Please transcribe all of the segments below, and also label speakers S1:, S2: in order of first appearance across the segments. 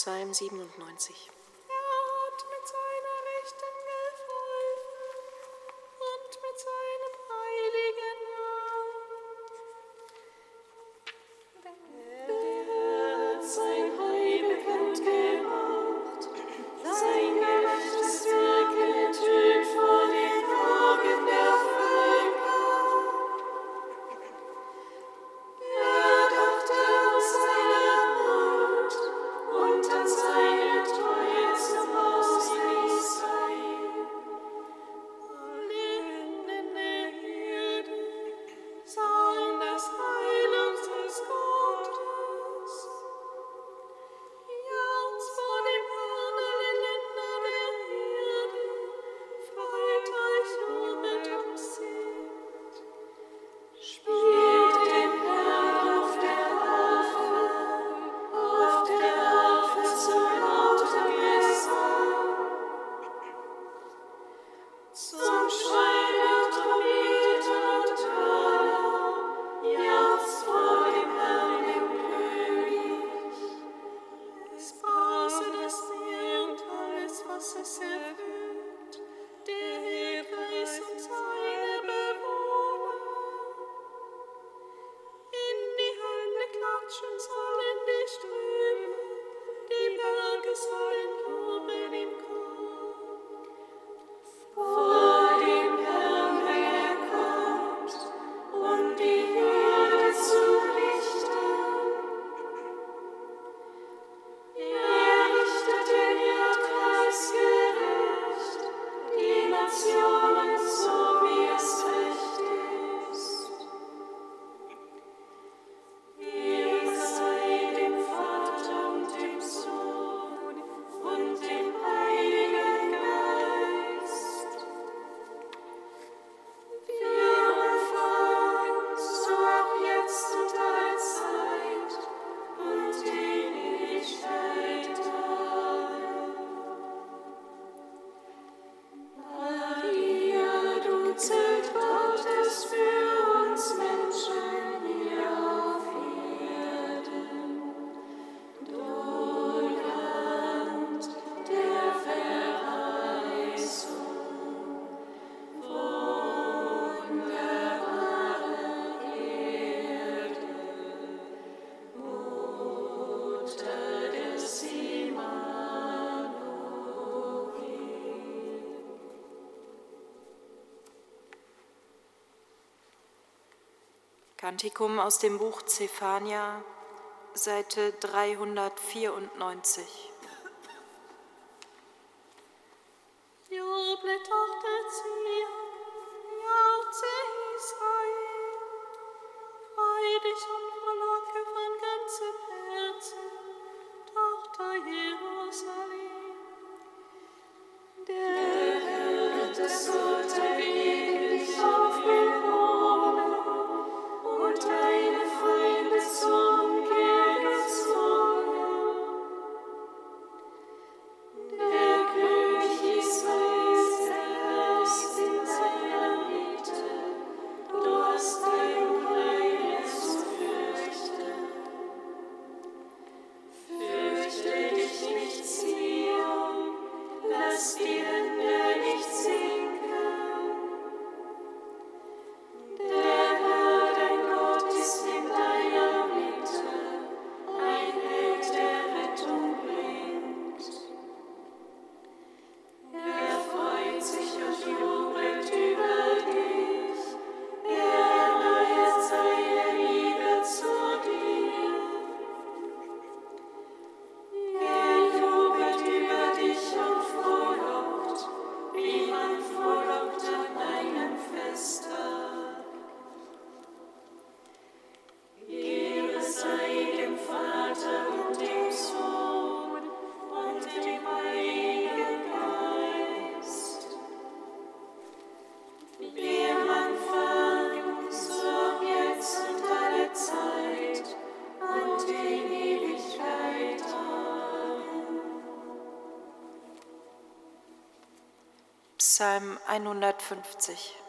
S1: Psalm 97. Kantikum aus dem Buch Zephania, Seite 394. Psalm 150.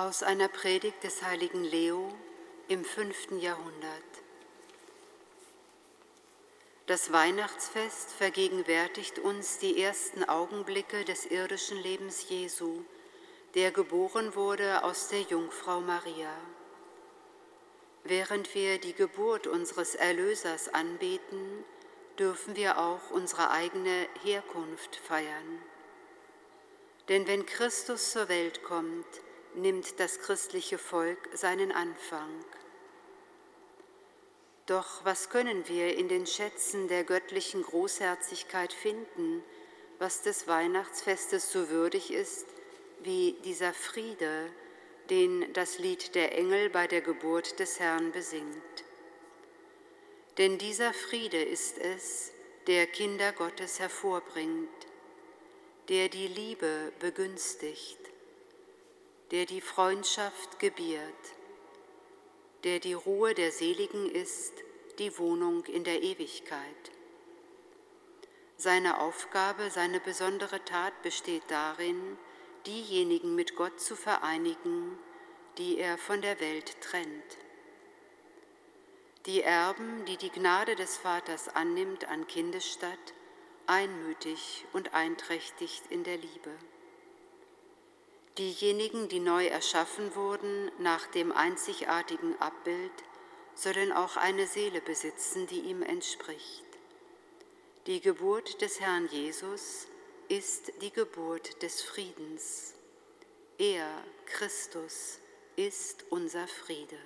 S2: Aus einer Predigt des heiligen Leo im fünften Jahrhundert. Das Weihnachtsfest vergegenwärtigt uns die ersten Augenblicke des irdischen Lebens Jesu, der geboren wurde aus der Jungfrau Maria. Während wir die Geburt unseres Erlösers anbeten, dürfen wir auch unsere eigene Herkunft feiern. Denn wenn Christus zur Welt kommt, nimmt das christliche Volk seinen Anfang. Doch was können wir in den Schätzen der göttlichen Großherzigkeit finden, was des Weihnachtsfestes so würdig ist, wie dieser Friede, den das Lied der Engel bei der Geburt des Herrn besingt. Denn dieser Friede ist es, der Kinder Gottes hervorbringt, der die Liebe begünstigt, der die Freundschaft gebiert, der die Ruhe der Seligen ist, die Wohnung in der Ewigkeit. Seine Aufgabe, seine besondere Tat besteht darin, diejenigen mit Gott zu vereinigen, die er von der Welt trennt. Die Erben, die die Gnade des Vaters annimmt an Kindesstatt, einmütig und einträchtig in der Liebe Diejenigen, die neu erschaffen wurden nach dem einzigartigen Abbild, sollen auch eine Seele besitzen, die ihm entspricht. Die Geburt des Herrn Jesus ist die Geburt des Friedens. Er, Christus, ist unser Friede.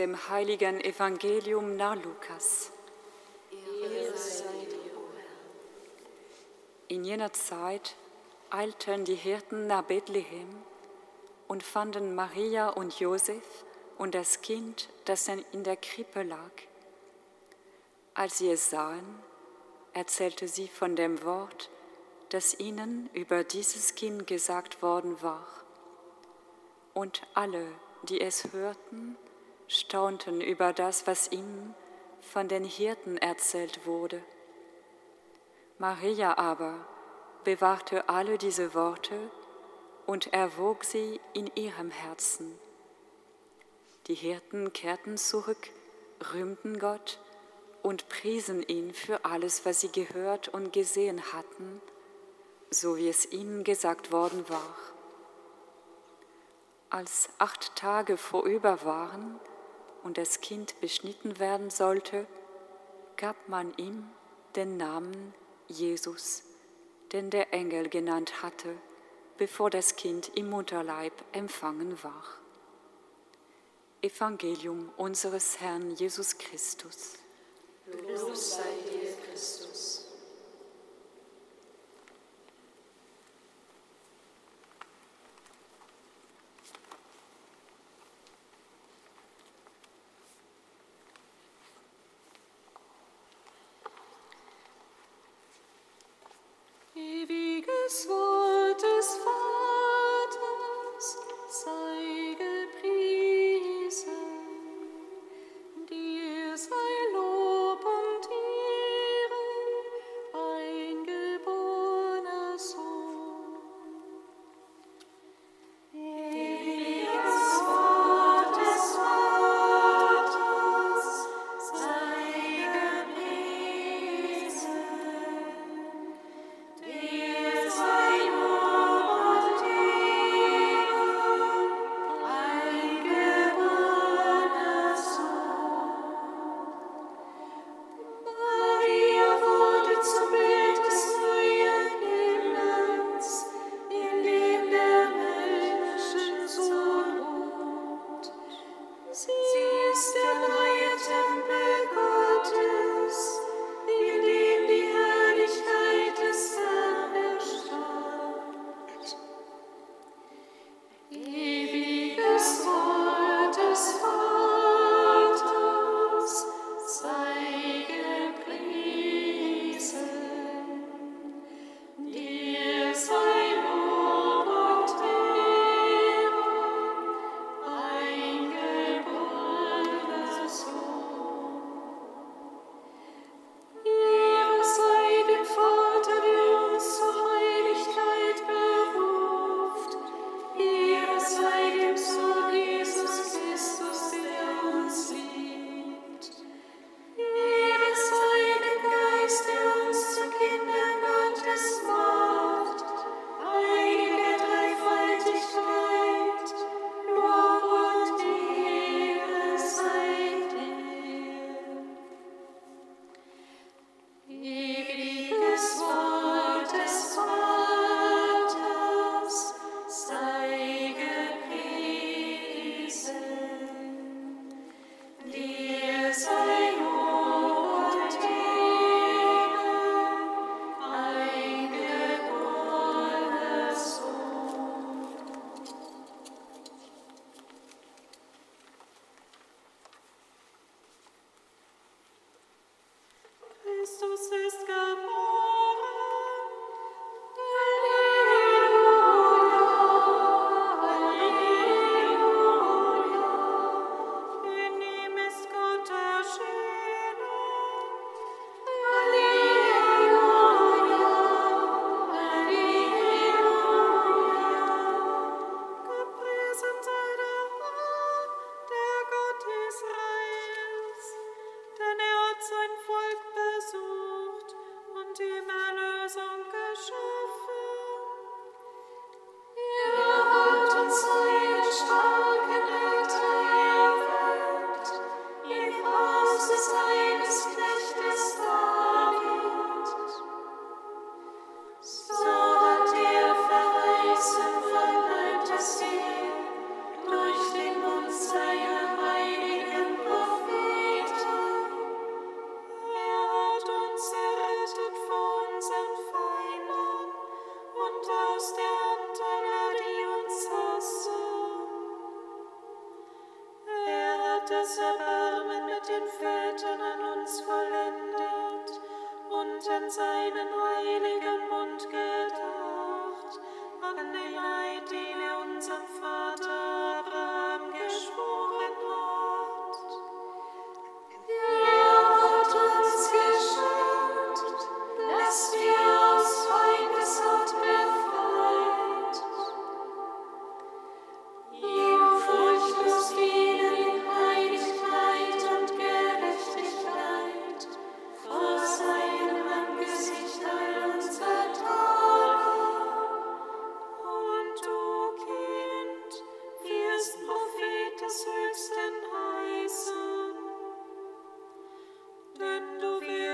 S3: Dem heiligen Evangelium nach Lukas. In jener Zeit eilten die Hirten nach Bethlehem und fanden Maria und Josef und das Kind, das in der Krippe lag. Als sie es sahen, erzählte sie von dem Wort, das ihnen über dieses Kind gesagt worden war. Und alle, die es hörten, staunten über das, was ihnen von den Hirten erzählt wurde. Maria aber bewahrte alle diese Worte und erwog sie in ihrem Herzen. Die Hirten kehrten zurück, rühmten Gott und priesen ihn für alles, was sie gehört und gesehen hatten, so wie es ihnen gesagt worden war. Als acht Tage vorüber waren und das Kind beschnitten werden sollte, gab man ihm den Namen Jesus, den der Engel genannt hatte, bevor das Kind im Mutterleib empfangen war. Evangelium unseres Herrn Jesus Christus.
S4: Lob sei dir, Christus.
S1: свой.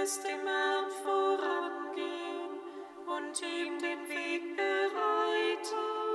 S1: wirst dem Herrn vorangehen und ihm den Weg bereiten.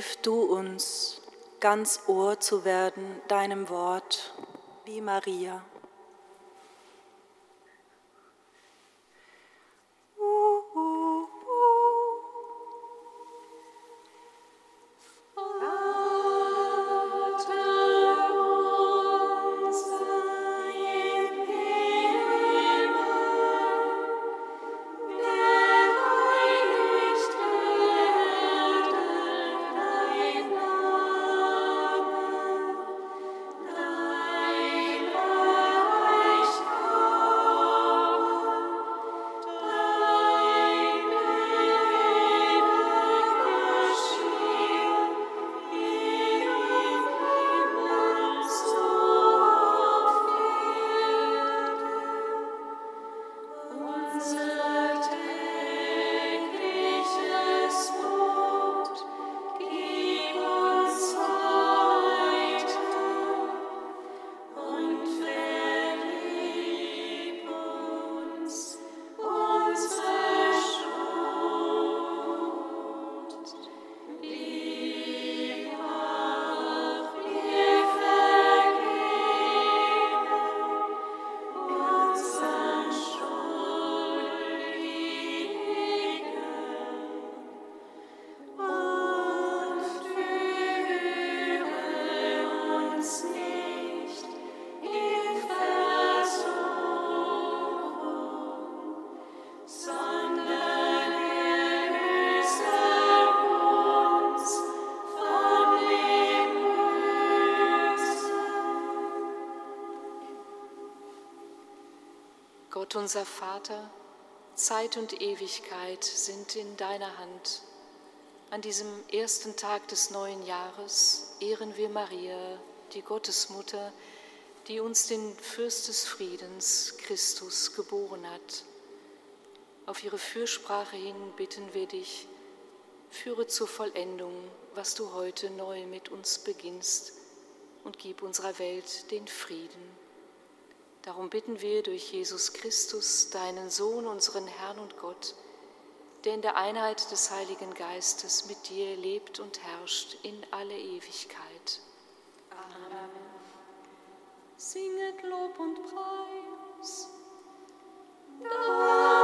S1: Hilf du uns, ganz Ohr zu werden deinem Wort, wie Maria. Unser Vater, Zeit und Ewigkeit sind in deiner Hand. An diesem ersten Tag des neuen Jahres ehren wir Maria, die Gottesmutter, die uns den Fürst des Friedens, Christus, geboren hat. Auf ihre Fürsprache hin bitten wir dich, führe zur Vollendung, was du heute neu mit uns beginnst und gib unserer Welt den Frieden. Darum bitten wir durch Jesus Christus, deinen Sohn, unseren Herrn und Gott, der in der Einheit des Heiligen Geistes mit dir lebt und herrscht in alle Ewigkeit.
S5: Amen. Singet Lob und Preis. Gott.